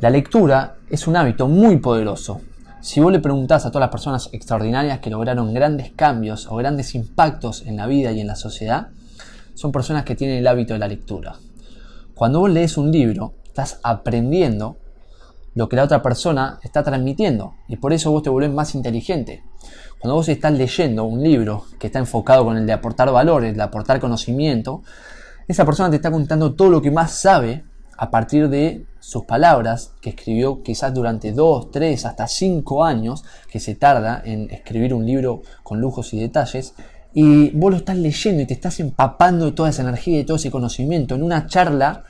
La lectura es un hábito muy poderoso. Si vos le preguntás a todas las personas extraordinarias que lograron grandes cambios o grandes impactos en la vida y en la sociedad, son personas que tienen el hábito de la lectura. Cuando vos lees un libro, estás aprendiendo lo que la otra persona está transmitiendo y por eso vos te volvés más inteligente. Cuando vos estás leyendo un libro que está enfocado con el de aportar valores, de aportar conocimiento, esa persona te está contando todo lo que más sabe a partir de sus palabras que escribió quizás durante dos, tres, hasta cinco años que se tarda en escribir un libro con lujos y detalles y vos lo estás leyendo y te estás empapando de toda esa energía y todo ese conocimiento en una charla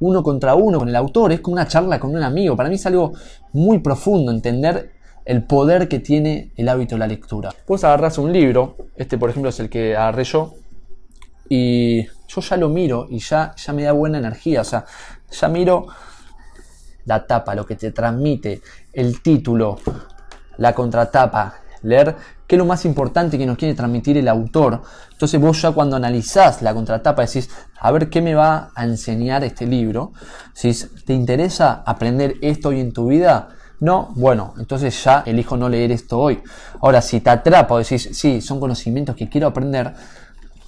uno contra uno con el autor, es como una charla con un amigo. Para mí es algo muy profundo entender el poder que tiene el hábito de la lectura. Vos agarras un libro, este por ejemplo es el que agarré yo, y yo ya lo miro y ya, ya me da buena energía, o sea, ya miro la tapa, lo que te transmite, el título, la contratapa, leer qué es lo más importante que nos quiere transmitir el autor. Entonces vos ya cuando analizás la contratapa decís, a ver qué me va a enseñar este libro. Si te interesa aprender esto hoy en tu vida, no, bueno, entonces ya elijo no leer esto hoy. Ahora, si te atrapa o decís, sí, son conocimientos que quiero aprender,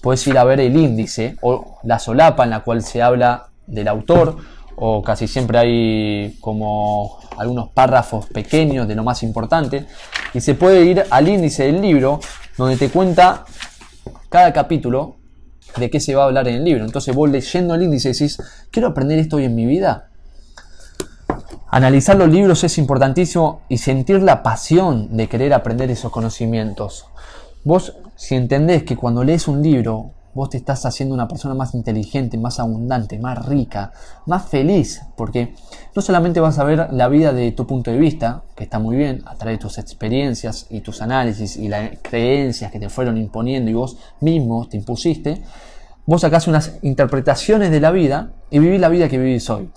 puedes ir a ver el índice o la solapa en la cual se habla del autor o casi siempre hay como algunos párrafos pequeños de lo más importante y se puede ir al índice del libro donde te cuenta cada capítulo de qué se va a hablar en el libro. Entonces vos leyendo el índice decís, quiero aprender esto hoy en mi vida. Analizar los libros es importantísimo y sentir la pasión de querer aprender esos conocimientos. Vos, si entendés que cuando lees un libro, vos te estás haciendo una persona más inteligente, más abundante, más rica, más feliz, porque no solamente vas a ver la vida de tu punto de vista, que está muy bien, a través de tus experiencias y tus análisis y las creencias que te fueron imponiendo y vos mismo te impusiste, vos sacás unas interpretaciones de la vida y vivís la vida que vivís hoy.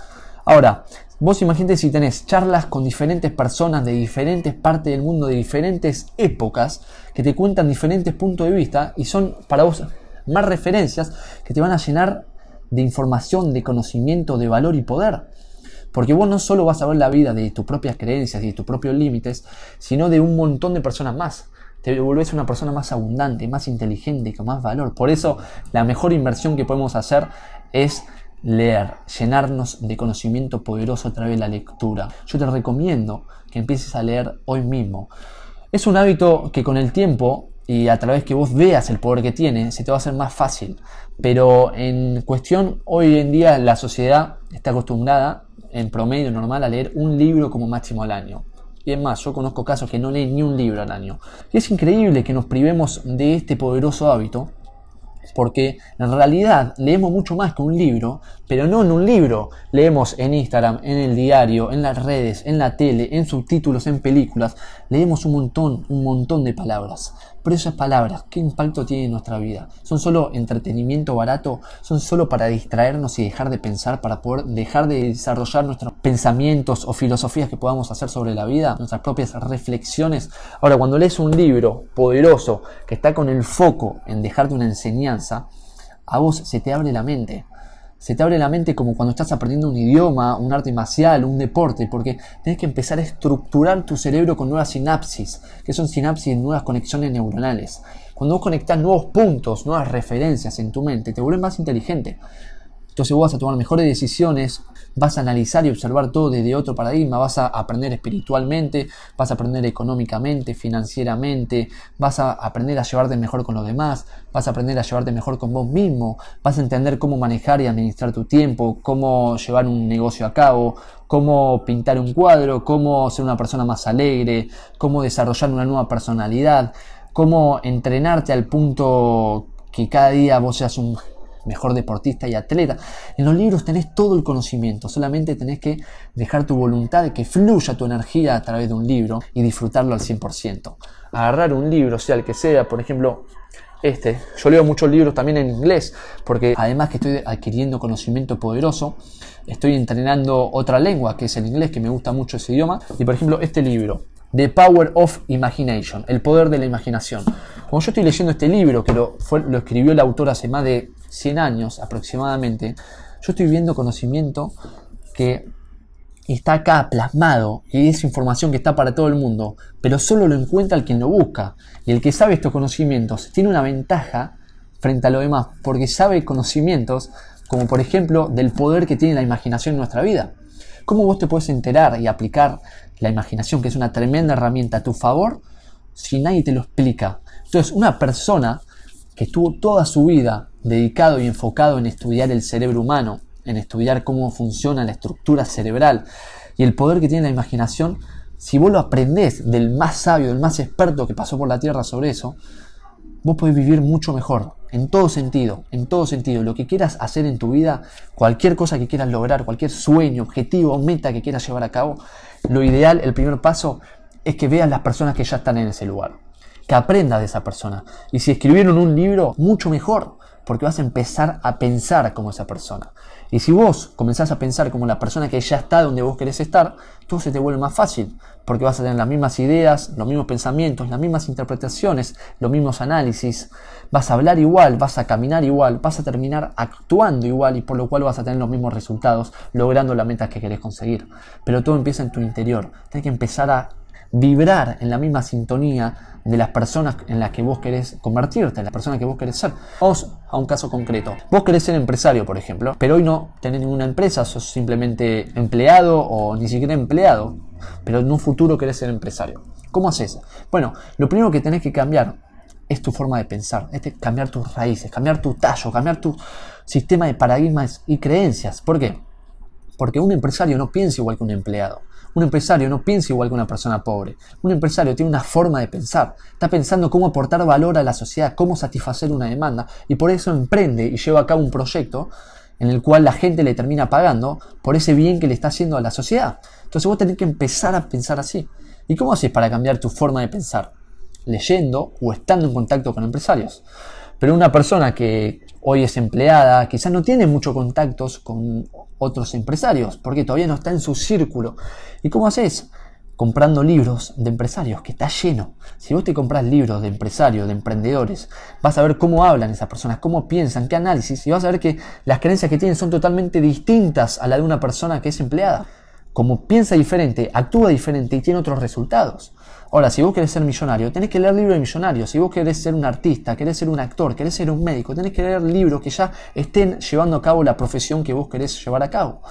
Ahora, Vos imagínate si tenés charlas con diferentes personas de diferentes partes del mundo, de diferentes épocas, que te cuentan diferentes puntos de vista y son para vos más referencias que te van a llenar de información, de conocimiento, de valor y poder. Porque vos no solo vas a ver la vida de tus propias creencias y de tus propios límites, sino de un montón de personas más. Te volvés una persona más abundante, más inteligente, con más valor. Por eso la mejor inversión que podemos hacer es leer, llenarnos de conocimiento poderoso a través de la lectura. Yo te recomiendo que empieces a leer hoy mismo. Es un hábito que con el tiempo y a través que vos veas el poder que tiene, se te va a hacer más fácil. Pero en cuestión, hoy en día la sociedad está acostumbrada, en promedio normal, a leer un libro como máximo al año. Y es más, yo conozco casos que no leen ni un libro al año. Y es increíble que nos privemos de este poderoso hábito porque en realidad leemos mucho más que un libro, pero no en un libro, leemos en Instagram, en el diario, en las redes, en la tele, en subtítulos, en películas, leemos un montón, un montón de palabras. Pero esas palabras, ¿qué impacto tienen en nuestra vida? ¿Son solo entretenimiento barato? ¿Son solo para distraernos y dejar de pensar, para poder dejar de desarrollar nuestros pensamientos o filosofías que podamos hacer sobre la vida, nuestras propias reflexiones? Ahora, cuando lees un libro poderoso que está con el foco en dejarte una enseñanza, a vos se te abre la mente se te abre la mente como cuando estás aprendiendo un idioma, un arte marcial, un deporte, porque tienes que empezar a estructurar tu cerebro con nuevas sinapsis, que son sinapsis, nuevas conexiones neuronales. Cuando vos conectás nuevos puntos, nuevas referencias en tu mente, te vuelves más inteligente. Entonces vos vas a tomar mejores decisiones, vas a analizar y observar todo desde otro paradigma, vas a aprender espiritualmente, vas a aprender económicamente, financieramente, vas a aprender a llevarte mejor con los demás, vas a aprender a llevarte mejor con vos mismo, vas a entender cómo manejar y administrar tu tiempo, cómo llevar un negocio a cabo, cómo pintar un cuadro, cómo ser una persona más alegre, cómo desarrollar una nueva personalidad, cómo entrenarte al punto que cada día vos seas un mejor deportista y atleta. En los libros tenés todo el conocimiento, solamente tenés que dejar tu voluntad de que fluya tu energía a través de un libro y disfrutarlo al 100%. Agarrar un libro, sea el que sea, por ejemplo, este, yo leo muchos libros también en inglés, porque además que estoy adquiriendo conocimiento poderoso, estoy entrenando otra lengua, que es el inglés, que me gusta mucho ese idioma. Y por ejemplo, este libro, The Power of Imagination, el poder de la imaginación. Como yo estoy leyendo este libro, que lo, lo escribió el autor hace más de 100 años aproximadamente, yo estoy viendo conocimiento que está acá plasmado y es información que está para todo el mundo, pero solo lo encuentra el quien lo busca. Y el que sabe estos conocimientos tiene una ventaja frente a lo demás, porque sabe conocimientos como por ejemplo del poder que tiene la imaginación en nuestra vida. ¿Cómo vos te puedes enterar y aplicar la imaginación, que es una tremenda herramienta a tu favor, si nadie te lo explica? Entonces, una persona que estuvo toda su vida dedicado y enfocado en estudiar el cerebro humano, en estudiar cómo funciona la estructura cerebral y el poder que tiene la imaginación, si vos lo aprendés del más sabio, del más experto que pasó por la Tierra sobre eso, vos podés vivir mucho mejor, en todo sentido, en todo sentido. Lo que quieras hacer en tu vida, cualquier cosa que quieras lograr, cualquier sueño, objetivo meta que quieras llevar a cabo, lo ideal, el primer paso, es que veas las personas que ya están en ese lugar. Que aprendas de esa persona. Y si escribieron un libro, mucho mejor, porque vas a empezar a pensar como esa persona. Y si vos comenzás a pensar como la persona que ya está donde vos querés estar, todo se te vuelve más fácil, porque vas a tener las mismas ideas, los mismos pensamientos, las mismas interpretaciones, los mismos análisis, vas a hablar igual, vas a caminar igual, vas a terminar actuando igual y por lo cual vas a tener los mismos resultados, logrando las metas que querés conseguir. Pero todo empieza en tu interior, tienes que empezar a vibrar en la misma sintonía de las personas en las que vos querés convertirte, en la persona que vos querés ser. Vamos a un caso concreto. Vos querés ser empresario, por ejemplo, pero hoy no tenés ninguna empresa, sos simplemente empleado o ni siquiera empleado, pero en un futuro querés ser empresario. ¿Cómo haces? Bueno, lo primero que tenés que cambiar es tu forma de pensar, es cambiar tus raíces, cambiar tu tallo, cambiar tu sistema de paradigmas y creencias. ¿Por qué? Porque un empresario no piensa igual que un empleado. Un empresario no piensa igual que una persona pobre. Un empresario tiene una forma de pensar. Está pensando cómo aportar valor a la sociedad, cómo satisfacer una demanda. Y por eso emprende y lleva a cabo un proyecto en el cual la gente le termina pagando por ese bien que le está haciendo a la sociedad. Entonces vos tenés que empezar a pensar así. ¿Y cómo haces para cambiar tu forma de pensar? Leyendo o estando en contacto con empresarios. Pero una persona que hoy es empleada, quizás no tiene muchos contactos con otros empresarios, porque todavía no está en su círculo. ¿Y cómo haces? Comprando libros de empresarios, que está lleno. Si vos te compras libros de empresarios, de emprendedores, vas a ver cómo hablan esas personas, cómo piensan, qué análisis, y vas a ver que las creencias que tienen son totalmente distintas a la de una persona que es empleada. Como piensa diferente, actúa diferente y tiene otros resultados. Ahora, si vos querés ser millonario, tenés que leer libros de millonarios. Si vos querés ser un artista, querés ser un actor, querés ser un médico, tenés que leer libros que ya estén llevando a cabo la profesión que vos querés llevar a cabo.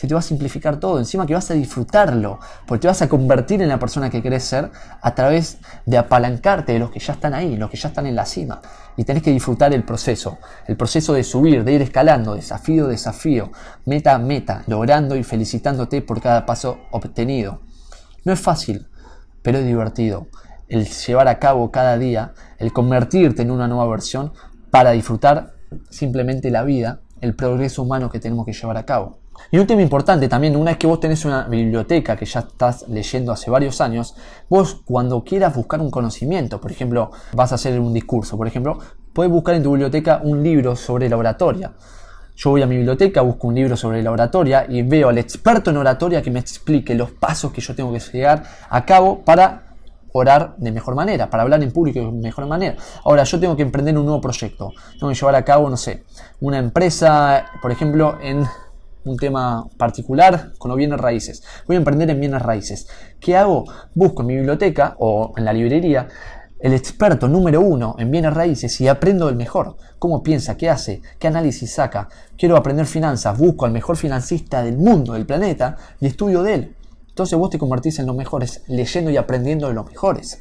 Si te va a simplificar todo, encima que vas a disfrutarlo, porque te vas a convertir en la persona que querés ser a través de apalancarte de los que ya están ahí, los que ya están en la cima. Y tenés que disfrutar el proceso, el proceso de subir, de ir escalando, desafío desafío, meta a meta, logrando y felicitándote por cada paso obtenido. No es fácil, pero es divertido el llevar a cabo cada día, el convertirte en una nueva versión para disfrutar simplemente la vida, el progreso humano que tenemos que llevar a cabo. Y un tema importante también, una vez que vos tenés una biblioteca que ya estás leyendo hace varios años, vos cuando quieras buscar un conocimiento, por ejemplo, vas a hacer un discurso, por ejemplo, puedes buscar en tu biblioteca un libro sobre la oratoria. Yo voy a mi biblioteca, busco un libro sobre la oratoria y veo al experto en oratoria que me explique los pasos que yo tengo que llegar a cabo para orar de mejor manera, para hablar en público de mejor manera. Ahora, yo tengo que emprender un nuevo proyecto. Tengo que llevar a cabo, no sé, una empresa, por ejemplo, en un tema particular con los bienes raíces. Voy a emprender en bienes raíces. ¿Qué hago? Busco en mi biblioteca o en la librería el experto número uno en bienes raíces y aprendo del mejor. Cómo piensa, qué hace, qué análisis saca. Quiero aprender finanzas, busco al mejor financista del mundo, del planeta, y estudio de él. Entonces vos te convertís en los mejores, leyendo y aprendiendo de los mejores.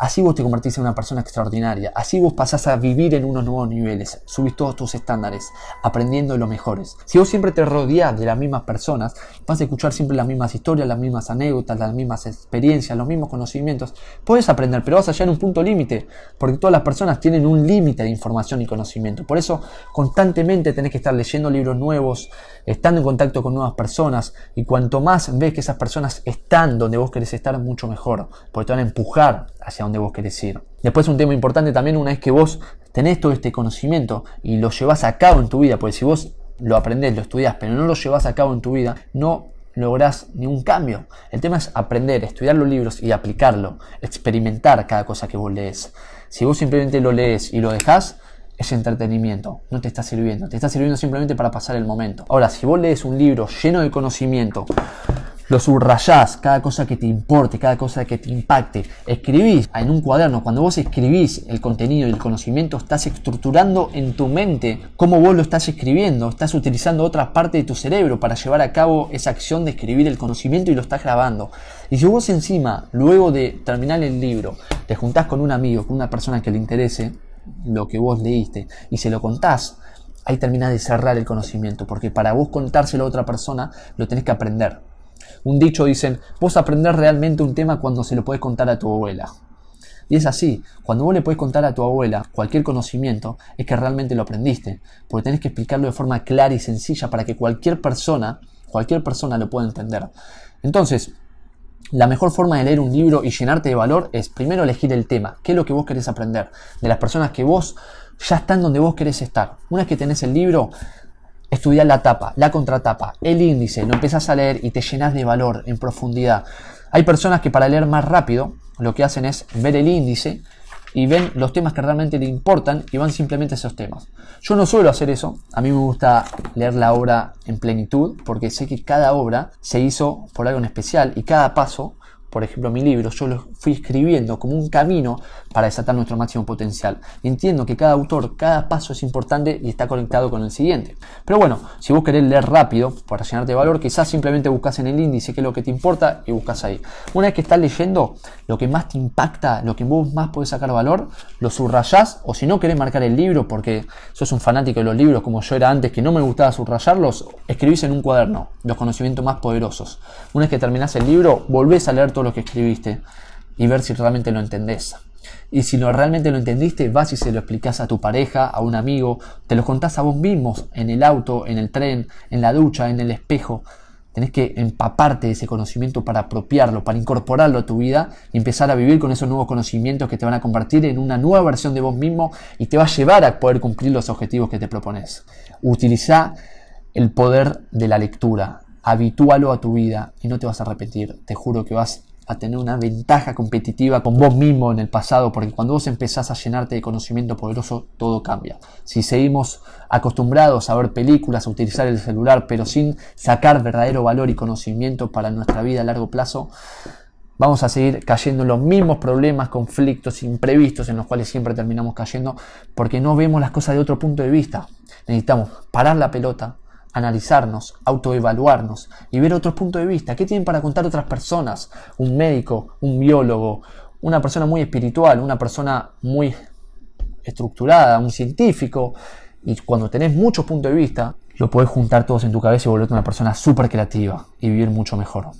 Así vos te convertís en una persona extraordinaria. Así vos pasás a vivir en unos nuevos niveles. Subís todos tus estándares, aprendiendo de los mejores. Si vos siempre te rodeás de las mismas personas, vas a escuchar siempre las mismas historias, las mismas anécdotas, las mismas experiencias, los mismos conocimientos. Puedes aprender, pero vas a llegar a un punto límite. Porque todas las personas tienen un límite de información y conocimiento. Por eso, constantemente tenés que estar leyendo libros nuevos, estando en contacto con nuevas personas. Y cuanto más ves que esas personas están donde vos querés estar, mucho mejor. Porque te van a empujar hacia donde vos querés ir. Después un tema importante también, una vez que vos tenés todo este conocimiento y lo llevas a cabo en tu vida, porque si vos lo aprendés, lo estudiás, pero no lo llevas a cabo en tu vida, no lográs ningún cambio. El tema es aprender, estudiar los libros y aplicarlo, experimentar cada cosa que vos lees. Si vos simplemente lo lees y lo dejás, es entretenimiento, no te está sirviendo, te está sirviendo simplemente para pasar el momento. Ahora, si vos lees un libro lleno de conocimiento, lo subrayás, cada cosa que te importe, cada cosa que te impacte, escribís en un cuaderno, cuando vos escribís el contenido y el conocimiento, estás estructurando en tu mente cómo vos lo estás escribiendo, estás utilizando otra parte de tu cerebro para llevar a cabo esa acción de escribir el conocimiento y lo estás grabando. Y si vos encima, luego de terminar el libro, te juntás con un amigo, con una persona que le interese lo que vos leíste y se lo contás, ahí terminás de cerrar el conocimiento, porque para vos contárselo a otra persona lo tenés que aprender. Un dicho dicen, vos aprendés realmente un tema cuando se lo puedes contar a tu abuela. Y es así, cuando vos le puedes contar a tu abuela cualquier conocimiento, es que realmente lo aprendiste, porque tenés que explicarlo de forma clara y sencilla para que cualquier persona, cualquier persona lo pueda entender. Entonces, la mejor forma de leer un libro y llenarte de valor es primero elegir el tema, qué es lo que vos querés aprender, de las personas que vos ya están donde vos querés estar. Una vez que tenés el libro, estudiar la tapa, la contratapa, el índice, lo empezás a leer y te llenas de valor en profundidad. Hay personas que para leer más rápido lo que hacen es ver el índice y ven los temas que realmente le importan y van simplemente a esos temas. Yo no suelo hacer eso, a mí me gusta leer la obra en plenitud porque sé que cada obra se hizo por algo en especial y cada paso por ejemplo, mi libro, yo lo fui escribiendo como un camino para desatar nuestro máximo potencial. Entiendo que cada autor, cada paso es importante y está conectado con el siguiente. Pero bueno, si vos querés leer rápido para llenarte de valor, quizás simplemente buscas en el índice qué es lo que te importa y buscas ahí. Una vez que estás leyendo, lo que más te impacta, lo que vos más podés sacar valor, lo subrayás o si no querés marcar el libro porque sos un fanático de los libros como yo era antes que no me gustaba subrayarlos, escribís en un cuaderno los conocimientos más poderosos. Una vez que terminás el libro, volvés a leer todo lo que escribiste y ver si realmente lo entendés. Y si no realmente lo entendiste, vas y se lo explicas a tu pareja, a un amigo, te lo contás a vos mismos, en el auto, en el tren, en la ducha, en el espejo. Tenés que empaparte ese conocimiento para apropiarlo, para incorporarlo a tu vida y empezar a vivir con esos nuevos conocimientos que te van a convertir en una nueva versión de vos mismo y te va a llevar a poder cumplir los objetivos que te propones. Utiliza el poder de la lectura, habitúalo a tu vida y no te vas a repetir. Te juro que vas a tener una ventaja competitiva con vos mismo en el pasado, porque cuando vos empezás a llenarte de conocimiento poderoso, todo cambia. Si seguimos acostumbrados a ver películas, a utilizar el celular, pero sin sacar verdadero valor y conocimiento para nuestra vida a largo plazo, vamos a seguir cayendo en los mismos problemas, conflictos imprevistos en los cuales siempre terminamos cayendo, porque no vemos las cosas de otro punto de vista. Necesitamos parar la pelota, analizarnos, autoevaluarnos y ver otros puntos de vista. ¿Qué tienen para contar otras personas? Un médico, un biólogo, una persona muy espiritual, una persona muy estructurada, un científico. Y cuando tenés muchos puntos de vista, lo podés juntar todos en tu cabeza y volverte una persona súper creativa y vivir mucho mejor.